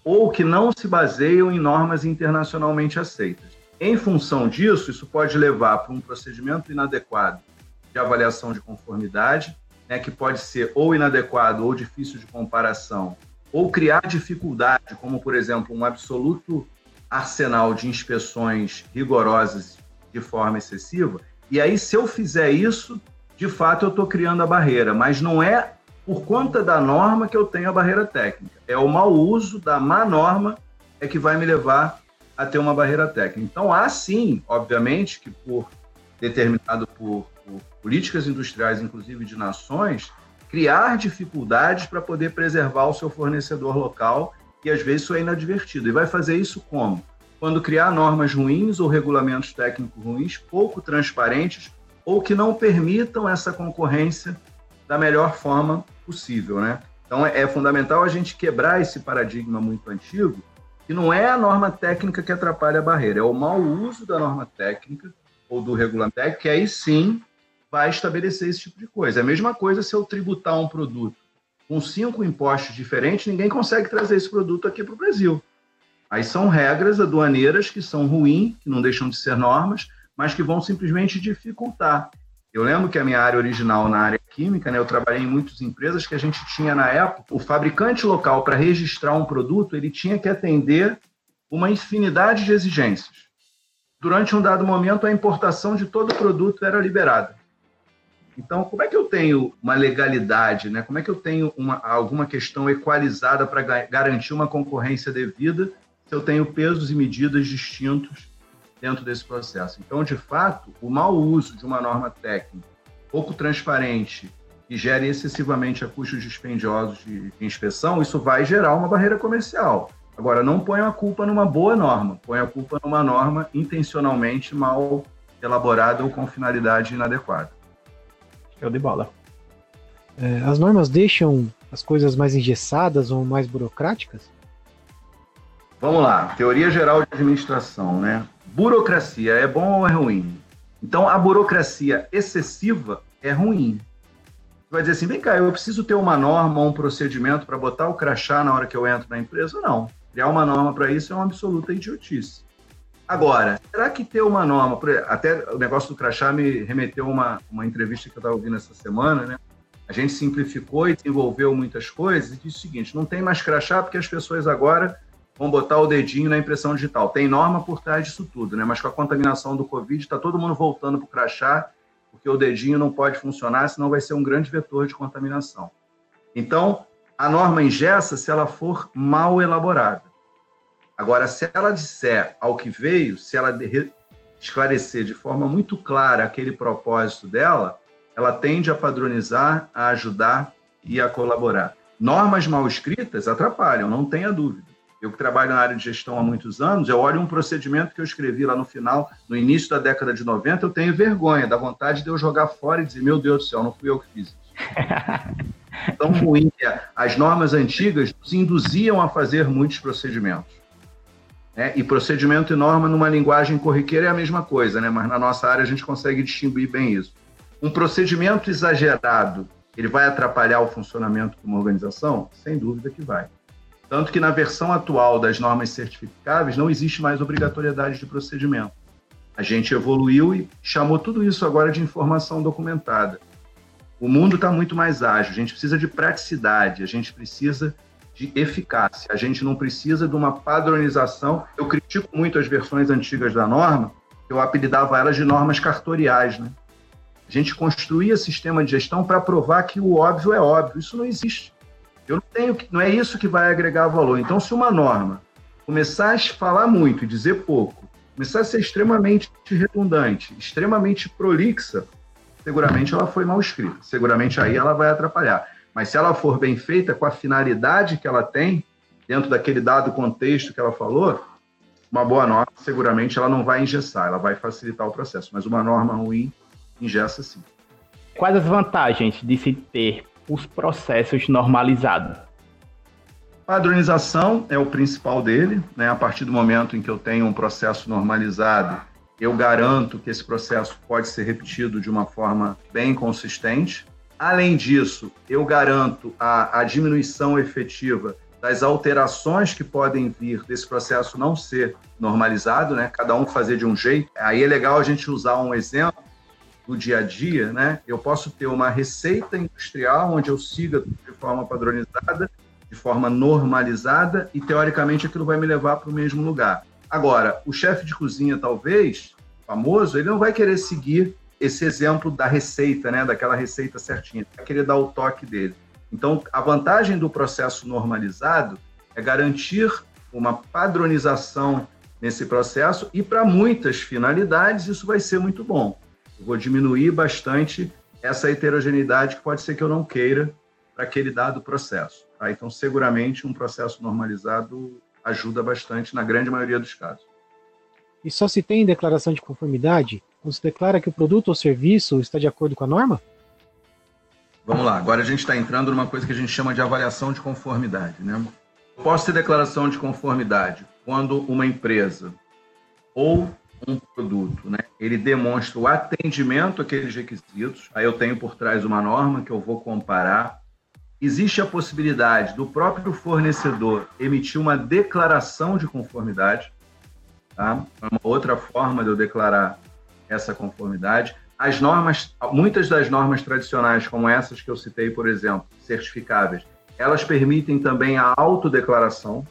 ou que não se baseiam em normas internacionalmente aceitas. Em função disso, isso pode levar para um procedimento inadequado de avaliação de conformidade, né, que pode ser ou inadequado ou difícil de comparação, ou criar dificuldade, como, por exemplo, um absoluto arsenal de inspeções rigorosas de forma excessiva, e aí, se eu fizer isso, de fato eu estou criando a barreira, mas não é por conta da norma que eu tenho a barreira técnica. É o mau uso da má norma é que vai me levar a ter uma barreira técnica. Então, há sim, obviamente, que por determinado por, por políticas industriais, inclusive de nações, criar dificuldades para poder preservar o seu fornecedor local e às vezes isso é inadvertido. E vai fazer isso como? quando criar normas ruins ou regulamentos técnicos ruins, pouco transparentes ou que não permitam essa concorrência da melhor forma possível, né? Então é, é fundamental a gente quebrar esse paradigma muito antigo, que não é a norma técnica que atrapalha a barreira, é o mau uso da norma técnica ou do regulamento que aí sim vai estabelecer esse tipo de coisa. É a mesma coisa se eu tributar um produto com cinco impostos diferentes, ninguém consegue trazer esse produto aqui para o Brasil. Aí são regras aduaneiras que são ruins, que não deixam de ser normas, mas que vão simplesmente dificultar. Eu lembro que a minha área original na área química, né, eu trabalhei em muitas empresas que a gente tinha na época, o fabricante local para registrar um produto, ele tinha que atender uma infinidade de exigências. Durante um dado momento, a importação de todo o produto era liberada. Então, como é que eu tenho uma legalidade, né? Como é que eu tenho uma, alguma questão equalizada para garantir uma concorrência devida se eu tenho pesos e medidas distintos dentro desse processo. Então, de fato, o mau uso de uma norma técnica pouco transparente que gere excessivamente a custos dispendiosos de, de inspeção, isso vai gerar uma barreira comercial. Agora, não ponha a culpa numa boa norma, ponha a culpa numa norma intencionalmente mal elaborada ou com finalidade inadequada. Show de bola. É, as normas deixam as coisas mais engessadas ou mais burocráticas? Vamos lá, teoria geral de administração, né? Burocracia é bom ou é ruim? Então, a burocracia excessiva é ruim. Você vai dizer assim, vem cá, eu preciso ter uma norma um procedimento para botar o crachá na hora que eu entro na empresa? Não. Criar uma norma para isso é uma absoluta idiotice. Agora, será que ter uma norma, até o negócio do crachá me remeteu a uma, uma entrevista que eu estava ouvindo essa semana, né? A gente simplificou e desenvolveu muitas coisas e disse o seguinte, não tem mais crachá porque as pessoas agora vão botar o dedinho na impressão digital. Tem norma por trás disso tudo, né? Mas com a contaminação do Covid, está todo mundo voltando para o crachá, porque o dedinho não pode funcionar, senão vai ser um grande vetor de contaminação. Então, a norma ingessa se ela for mal elaborada. Agora, se ela disser ao que veio, se ela esclarecer de forma muito clara aquele propósito dela, ela tende a padronizar, a ajudar e a colaborar. Normas mal escritas atrapalham, não tenha dúvida eu que trabalho na área de gestão há muitos anos, eu olho um procedimento que eu escrevi lá no final, no início da década de 90, eu tenho vergonha, da vontade de eu jogar fora e dizer, meu Deus do céu, não fui eu que fiz isso. [LAUGHS] Tão ruim que é. As normas antigas nos induziam a fazer muitos procedimentos. Né? E procedimento e norma numa linguagem corriqueira é a mesma coisa, né? mas na nossa área a gente consegue distinguir bem isso. Um procedimento exagerado, ele vai atrapalhar o funcionamento de uma organização? Sem dúvida que vai. Tanto que na versão atual das normas certificáveis não existe mais obrigatoriedade de procedimento. A gente evoluiu e chamou tudo isso agora de informação documentada. O mundo está muito mais ágil, a gente precisa de praticidade, a gente precisa de eficácia, a gente não precisa de uma padronização. Eu critico muito as versões antigas da norma, eu apelidava elas de normas cartoriais. Né? A gente construía sistema de gestão para provar que o óbvio é óbvio, isso não existe. Eu não tenho, não é isso que vai agregar valor. Então, se uma norma começar a falar muito dizer pouco, começar a ser extremamente redundante, extremamente prolixa, seguramente ela foi mal escrita. Seguramente aí ela vai atrapalhar. Mas se ela for bem feita com a finalidade que ela tem, dentro daquele dado contexto que ela falou, uma boa norma, seguramente ela não vai engessar, ela vai facilitar o processo. Mas uma norma ruim engessa sim. Quais as vantagens de se ter os processos normalizados? Padronização é o principal dele, né? A partir do momento em que eu tenho um processo normalizado, eu garanto que esse processo pode ser repetido de uma forma bem consistente. Além disso, eu garanto a, a diminuição efetiva das alterações que podem vir desse processo não ser normalizado, né? Cada um fazer de um jeito. Aí é legal a gente usar um exemplo do dia a dia, né? Eu posso ter uma receita industrial onde eu siga de forma padronizada, de forma normalizada e teoricamente aquilo vai me levar para o mesmo lugar. Agora, o chefe de cozinha talvez famoso, ele não vai querer seguir esse exemplo da receita, né? Daquela receita certinha, vai querer dar o toque dele. Então, a vantagem do processo normalizado é garantir uma padronização nesse processo e para muitas finalidades isso vai ser muito bom vou diminuir bastante essa heterogeneidade que pode ser que eu não queira para aquele dado processo. Tá? Então, seguramente, um processo normalizado ajuda bastante na grande maioria dos casos. E só se tem declaração de conformidade quando se declara que o produto ou serviço está de acordo com a norma? Vamos lá, agora a gente está entrando numa coisa que a gente chama de avaliação de conformidade. Né? Posso ter declaração de conformidade quando uma empresa ou um produto, né? Ele demonstra o atendimento àqueles requisitos. Aí eu tenho por trás uma norma que eu vou comparar. Existe a possibilidade do próprio fornecedor emitir uma declaração de conformidade, tá? É uma outra forma de eu declarar essa conformidade. As normas, muitas das normas tradicionais, como essas que eu citei, por exemplo, certificáveis, elas permitem também a autodeclaração.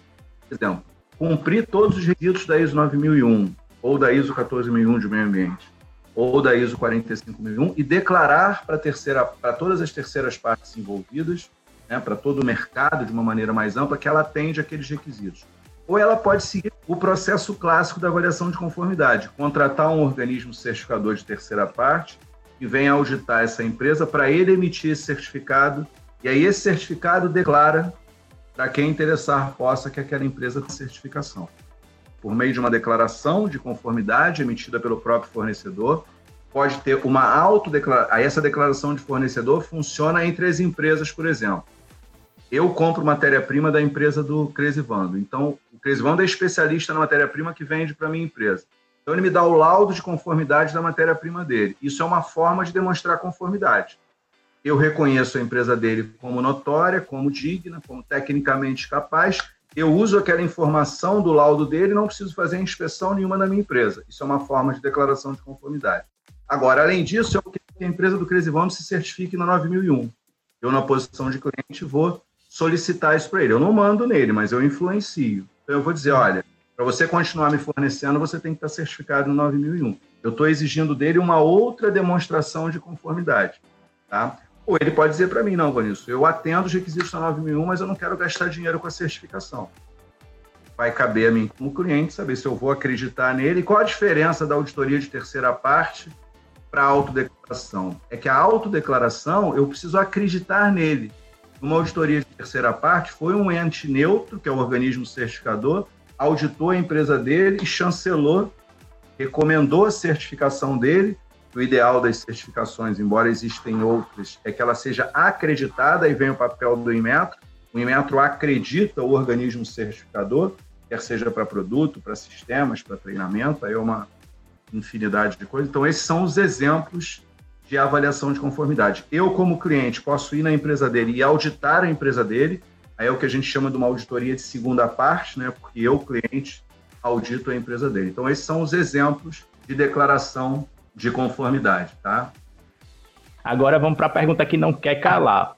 Por exemplo, cumprir todos os requisitos da ISO 9001, ou da ISO 14001 de meio ambiente, ou da ISO 45001 e declarar para terceira, para todas as terceiras partes envolvidas, né, para todo o mercado de uma maneira mais ampla, que ela atende aqueles requisitos. Ou ela pode seguir o processo clássico da avaliação de conformidade, contratar um organismo certificador de terceira parte que venha auditar essa empresa para ele emitir esse certificado e aí esse certificado declara para quem interessar possa que aquela empresa tem certificação por meio de uma declaração de conformidade emitida pelo próprio fornecedor. Pode ter uma autodeclaração. Essa declaração de fornecedor funciona entre as empresas, por exemplo. Eu compro matéria-prima da empresa do Cresivando. Então, o Cresivando é especialista na matéria-prima que vende para a minha empresa. Então, ele me dá o laudo de conformidade da matéria-prima dele. Isso é uma forma de demonstrar conformidade. Eu reconheço a empresa dele como notória, como digna, como tecnicamente capaz eu uso aquela informação do laudo dele não preciso fazer inspeção nenhuma na minha empresa. Isso é uma forma de declaração de conformidade. Agora, além disso, eu quero que a empresa do Cresivando se certifique na 9001. Eu, na posição de cliente, vou solicitar isso para ele. Eu não mando nele, mas eu influencio. Então, eu vou dizer, olha, para você continuar me fornecendo, você tem que estar certificado no 9001. Eu estou exigindo dele uma outra demonstração de conformidade. Tá? Ou ele pode dizer para mim, não, Vanilson, eu atendo os requisitos da 9001, mas eu não quero gastar dinheiro com a certificação. Vai caber a mim, como cliente, saber se eu vou acreditar nele. E qual a diferença da auditoria de terceira parte para a autodeclaração? É que a autodeclaração, eu preciso acreditar nele. Uma auditoria de terceira parte foi um ente neutro, que é o organismo certificador, auditou a empresa dele e chancelou, recomendou a certificação dele o ideal das certificações, embora existem outras, é que ela seja acreditada, e vem o papel do Inmetro. O Inmetro acredita o organismo certificador, quer seja para produto, para sistemas, para treinamento, aí é uma infinidade de coisas. Então, esses são os exemplos de avaliação de conformidade. Eu, como cliente, posso ir na empresa dele e auditar a empresa dele. Aí é o que a gente chama de uma auditoria de segunda parte, né? Porque eu, cliente, audito a empresa dele. Então, esses são os exemplos de declaração de conformidade, tá? Agora vamos para a pergunta que não quer calar.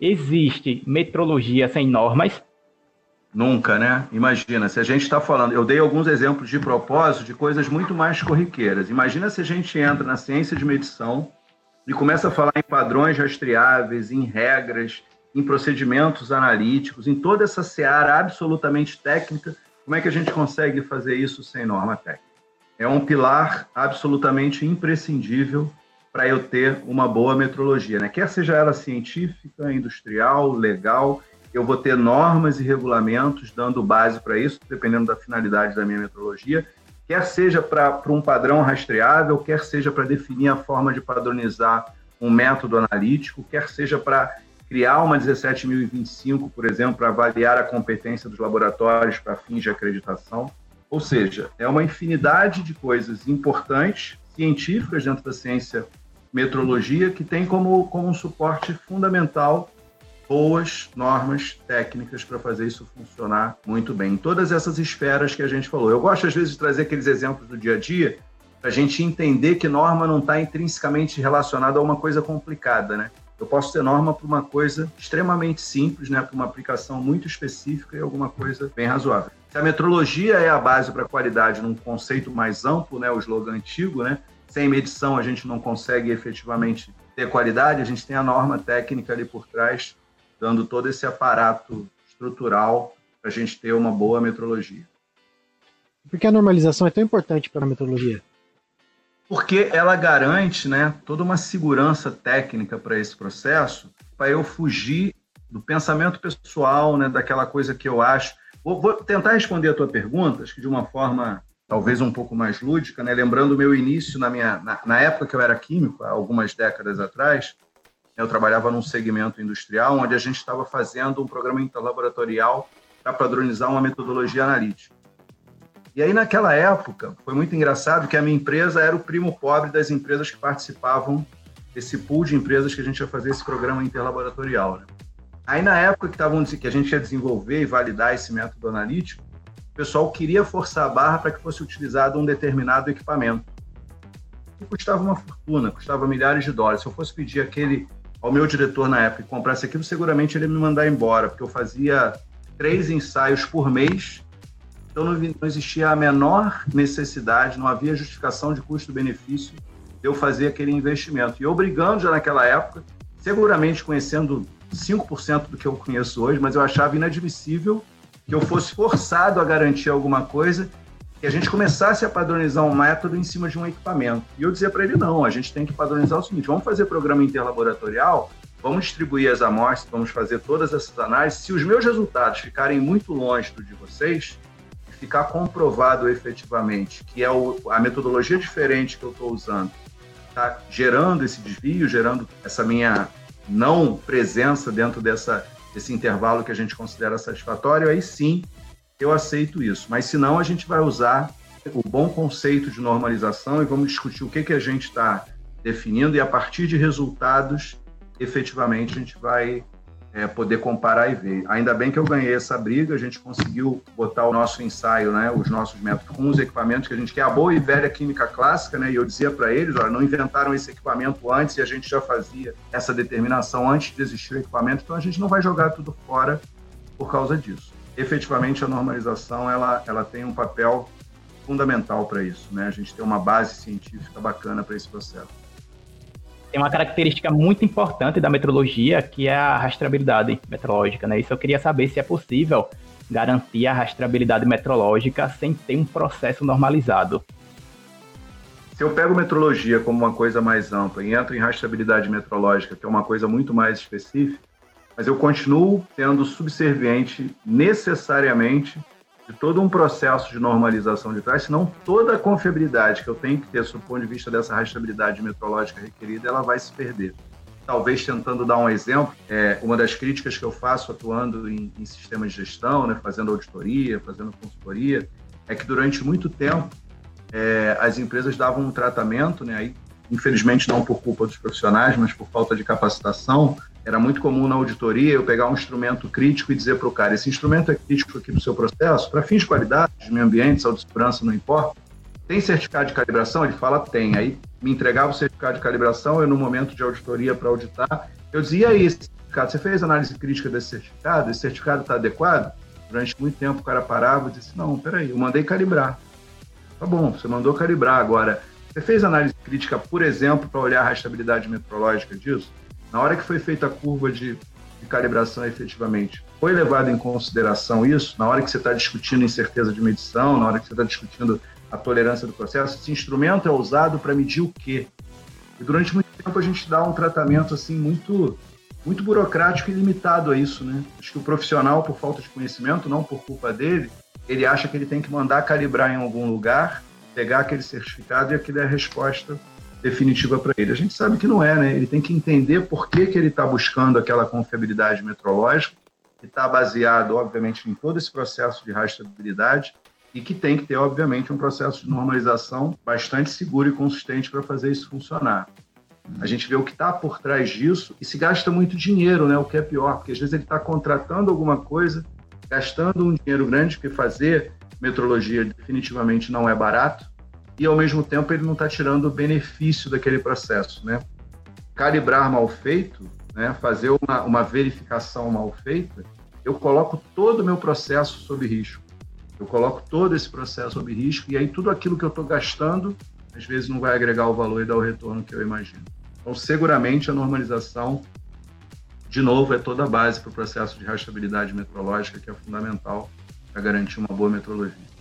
Existe metrologia sem normas? Nunca, né? Imagina, se a gente está falando, eu dei alguns exemplos de propósito de coisas muito mais corriqueiras. Imagina se a gente entra na ciência de medição e começa a falar em padrões rastreáveis, em regras, em procedimentos analíticos, em toda essa seara absolutamente técnica. Como é que a gente consegue fazer isso sem norma técnica? É um pilar absolutamente imprescindível para eu ter uma boa metrologia, né? Quer seja ela científica, industrial, legal, eu vou ter normas e regulamentos dando base para isso, dependendo da finalidade da minha metrologia, quer seja para um padrão rastreável, quer seja para definir a forma de padronizar um método analítico, quer seja para criar uma 17.025, por exemplo, para avaliar a competência dos laboratórios para fins de acreditação. Ou seja, é uma infinidade de coisas importantes, científicas dentro da ciência metrologia, que tem como, como um suporte fundamental boas normas técnicas para fazer isso funcionar muito bem. Em todas essas esferas que a gente falou. Eu gosto, às vezes, de trazer aqueles exemplos do dia a dia, para a gente entender que norma não está intrinsecamente relacionada a uma coisa complicada, né? Eu posso ter norma para uma coisa extremamente simples, né, para uma aplicação muito específica e alguma coisa bem razoável. Se a metrologia é a base para a qualidade num conceito mais amplo, né, o slogan antigo, né, sem medição a gente não consegue efetivamente ter qualidade, a gente tem a norma técnica ali por trás, dando todo esse aparato estrutural para a gente ter uma boa metrologia. Por que a normalização é tão importante para a metrologia? Porque ela garante né, toda uma segurança técnica para esse processo, para eu fugir do pensamento pessoal, né, daquela coisa que eu acho. Vou, vou tentar responder a tua pergunta, acho que de uma forma talvez um pouco mais lúdica, né? lembrando o meu início na minha na, na, época que eu era químico, há algumas décadas atrás, eu trabalhava num segmento industrial onde a gente estava fazendo um programa interlaboratorial para padronizar uma metodologia analítica. E aí naquela época foi muito engraçado que a minha empresa era o primo pobre das empresas que participavam desse pool de empresas que a gente ia fazer esse programa interlaboratorial. Né? Aí na época que, tavam, que a gente ia desenvolver e validar esse método analítico, o pessoal queria forçar a barra para que fosse utilizado um determinado equipamento. Custava uma fortuna, custava milhares de dólares. Se eu fosse pedir aquele ao meu diretor na época e comprasse aquilo, seguramente ele ia me mandar embora, porque eu fazia três ensaios por mês, então não, não existia a menor necessidade, não havia justificação de custo-benefício de eu fazer aquele investimento. E obrigando já naquela época, seguramente conhecendo 5% do que eu conheço hoje, mas eu achava inadmissível que eu fosse forçado a garantir alguma coisa, que a gente começasse a padronizar um método em cima de um equipamento. E eu dizia para ele: não, a gente tem que padronizar o seguinte: vamos fazer programa interlaboratorial, vamos distribuir as amostras, vamos fazer todas essas análises. Se os meus resultados ficarem muito longe do de vocês, ficar comprovado efetivamente que é o, a metodologia diferente que eu estou usando está gerando esse desvio, gerando essa minha não presença dentro dessa esse intervalo que a gente considera satisfatório, aí sim eu aceito isso. Mas se não, a gente vai usar o bom conceito de normalização e vamos discutir o que, que a gente está definindo e a partir de resultados, efetivamente, a gente vai é, poder comparar e ver. Ainda bem que eu ganhei essa briga, a gente conseguiu botar o nosso ensaio, né, os nossos métodos com os equipamentos que a gente quer, a boa e velha química clássica, né, e eu dizia para eles, olha, não inventaram esse equipamento antes e a gente já fazia essa determinação antes de existir o equipamento, então a gente não vai jogar tudo fora por causa disso. Efetivamente, a normalização, ela, ela tem um papel fundamental para isso, né, a gente tem uma base científica bacana para esse processo tem uma característica muito importante da metrologia, que é a rastreabilidade metrológica, né? Isso eu queria saber se é possível garantir a rastreabilidade metrológica sem ter um processo normalizado. Se eu pego metrologia como uma coisa mais ampla e entro em rastreabilidade metrológica, que é uma coisa muito mais específica, mas eu continuo sendo subserviente necessariamente de todo um processo de normalização de trás, senão toda a confiabilidade que eu tenho que ter, do ponto de vista dessa rastreabilidade metrológica requerida, ela vai se perder. Talvez tentando dar um exemplo, é, uma das críticas que eu faço atuando em, em sistemas de gestão, né, fazendo auditoria, fazendo consultoria, é que durante muito tempo é, as empresas davam um tratamento, né, aí, infelizmente não por culpa dos profissionais, mas por falta de capacitação, era muito comum na auditoria eu pegar um instrumento crítico e dizer para o cara: esse instrumento é crítico aqui para o seu processo, para fins de qualidade, de meio ambiente, saúde e segurança, não importa. Tem certificado de calibração? Ele fala: tem. Aí me entregava o certificado de calibração, eu, no momento de auditoria para auditar, eu dizia: e aí, esse certificado, você fez análise crítica desse certificado? Esse certificado está adequado? Durante muito tempo o cara parava e disse: não, peraí, eu mandei calibrar. Tá bom, você mandou calibrar. Agora, você fez análise crítica, por exemplo, para olhar a rastreabilidade metrológica disso? Na hora que foi feita a curva de, de calibração efetivamente, foi levado em consideração isso? Na hora que você está discutindo incerteza de medição, na hora que você está discutindo a tolerância do processo, esse instrumento é usado para medir o quê? E durante muito tempo a gente dá um tratamento assim muito muito burocrático e limitado a isso, né? Acho que o profissional, por falta de conhecimento, não por culpa dele, ele acha que ele tem que mandar calibrar em algum lugar, pegar aquele certificado e aquilo é a resposta definitiva para ele. A gente sabe que não é, né? Ele tem que entender por que, que ele está buscando aquela confiabilidade metrológica, que está baseado, obviamente, em todo esse processo de rastreabilidade e que tem que ter, obviamente, um processo de normalização bastante seguro e consistente para fazer isso funcionar. A gente vê o que está por trás disso e se gasta muito dinheiro, né? O que é pior, porque às vezes ele está contratando alguma coisa, gastando um dinheiro grande, porque fazer metrologia definitivamente não é barato, e ao mesmo tempo ele não está tirando o benefício daquele processo, né? Calibrar mal feito, né? Fazer uma, uma verificação mal feita, eu coloco todo o meu processo sob risco. Eu coloco todo esse processo sob risco e aí tudo aquilo que eu estou gastando às vezes não vai agregar o valor e dar o retorno que eu imagino. Então, seguramente a normalização, de novo, é toda a base para o processo de rastreabilidade metrológica, que é fundamental para garantir uma boa metrologia.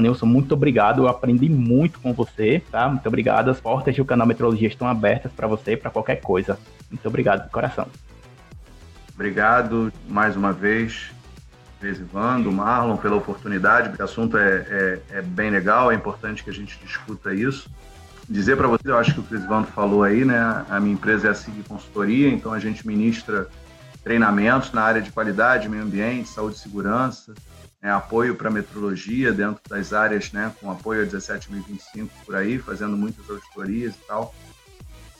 Nilson, muito obrigado. Eu aprendi muito com você, tá? Muito obrigado. As portas do canal Metrologia estão abertas para você, para qualquer coisa. Muito obrigado de coração. Obrigado mais uma vez, Vesivando, Marlon, pela oportunidade. O assunto é, é, é, bem legal, é importante que a gente discuta isso. Dizer para você, eu acho que o Crisvando falou aí, né? A minha empresa é a SIG Consultoria, então a gente ministra treinamentos na área de qualidade, meio ambiente, saúde e segurança, né, apoio para metrologia dentro das áreas, né, com apoio a 17.025 por aí, fazendo muitas auditorias e tal.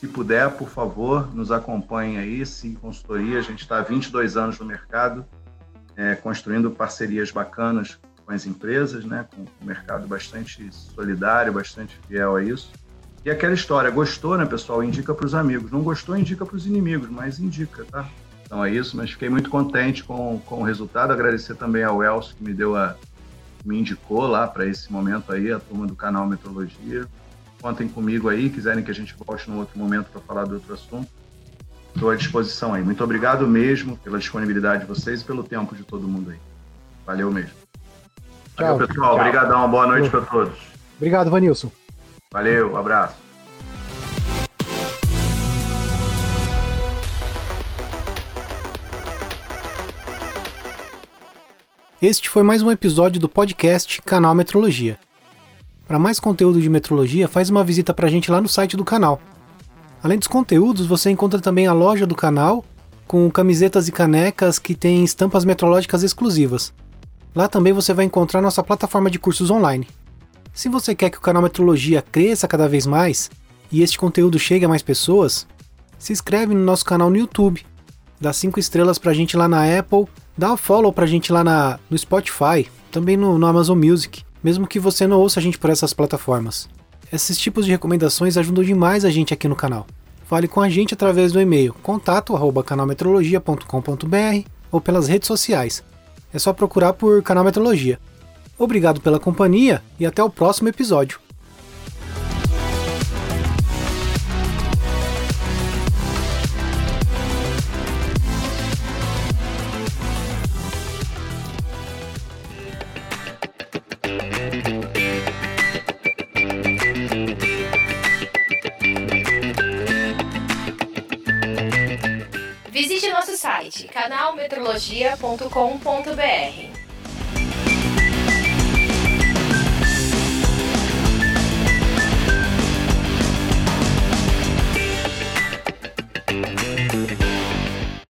Se puder, por favor, nos acompanhe aí, sim, consultoria. A gente está há 22 anos no mercado, é, construindo parcerias bacanas com as empresas, né, com um mercado bastante solidário, bastante fiel a isso. E aquela história, gostou, né, pessoal? Indica para os amigos. Não gostou, indica para os inimigos, mas indica, tá? Então é isso, mas fiquei muito contente com, com o resultado. Agradecer também ao Elcio que me deu a me indicou lá para esse momento aí, a turma do canal Metrologia. Contem comigo aí, quiserem que a gente volte num outro momento para falar de outro assunto. Estou à disposição aí. Muito obrigado mesmo pela disponibilidade de vocês e pelo tempo de todo mundo aí. Valeu mesmo. Tchau. Valeu, pessoal. Obrigadão. Uma boa noite para todos. Obrigado, Vanilson. Valeu, um abraço. Este foi mais um episódio do podcast Canal Metrologia. Para mais conteúdo de metrologia, faz uma visita para a gente lá no site do canal. Além dos conteúdos, você encontra também a loja do canal com camisetas e canecas que tem estampas metrológicas exclusivas. Lá também você vai encontrar nossa plataforma de cursos online. Se você quer que o canal Metrologia cresça cada vez mais e este conteúdo chegue a mais pessoas, se inscreve no nosso canal no YouTube, dá 5 estrelas pra gente lá na Apple Dá um follow pra gente lá na, no Spotify, também no, no Amazon Music, mesmo que você não ouça a gente por essas plataformas. Esses tipos de recomendações ajudam demais a gente aqui no canal. Fale com a gente através do e-mail contato@canalmetrologia.com.br ou pelas redes sociais. É só procurar por Canal Metrologia. Obrigado pela companhia e até o próximo episódio. site canalmetrologia.com.br. thank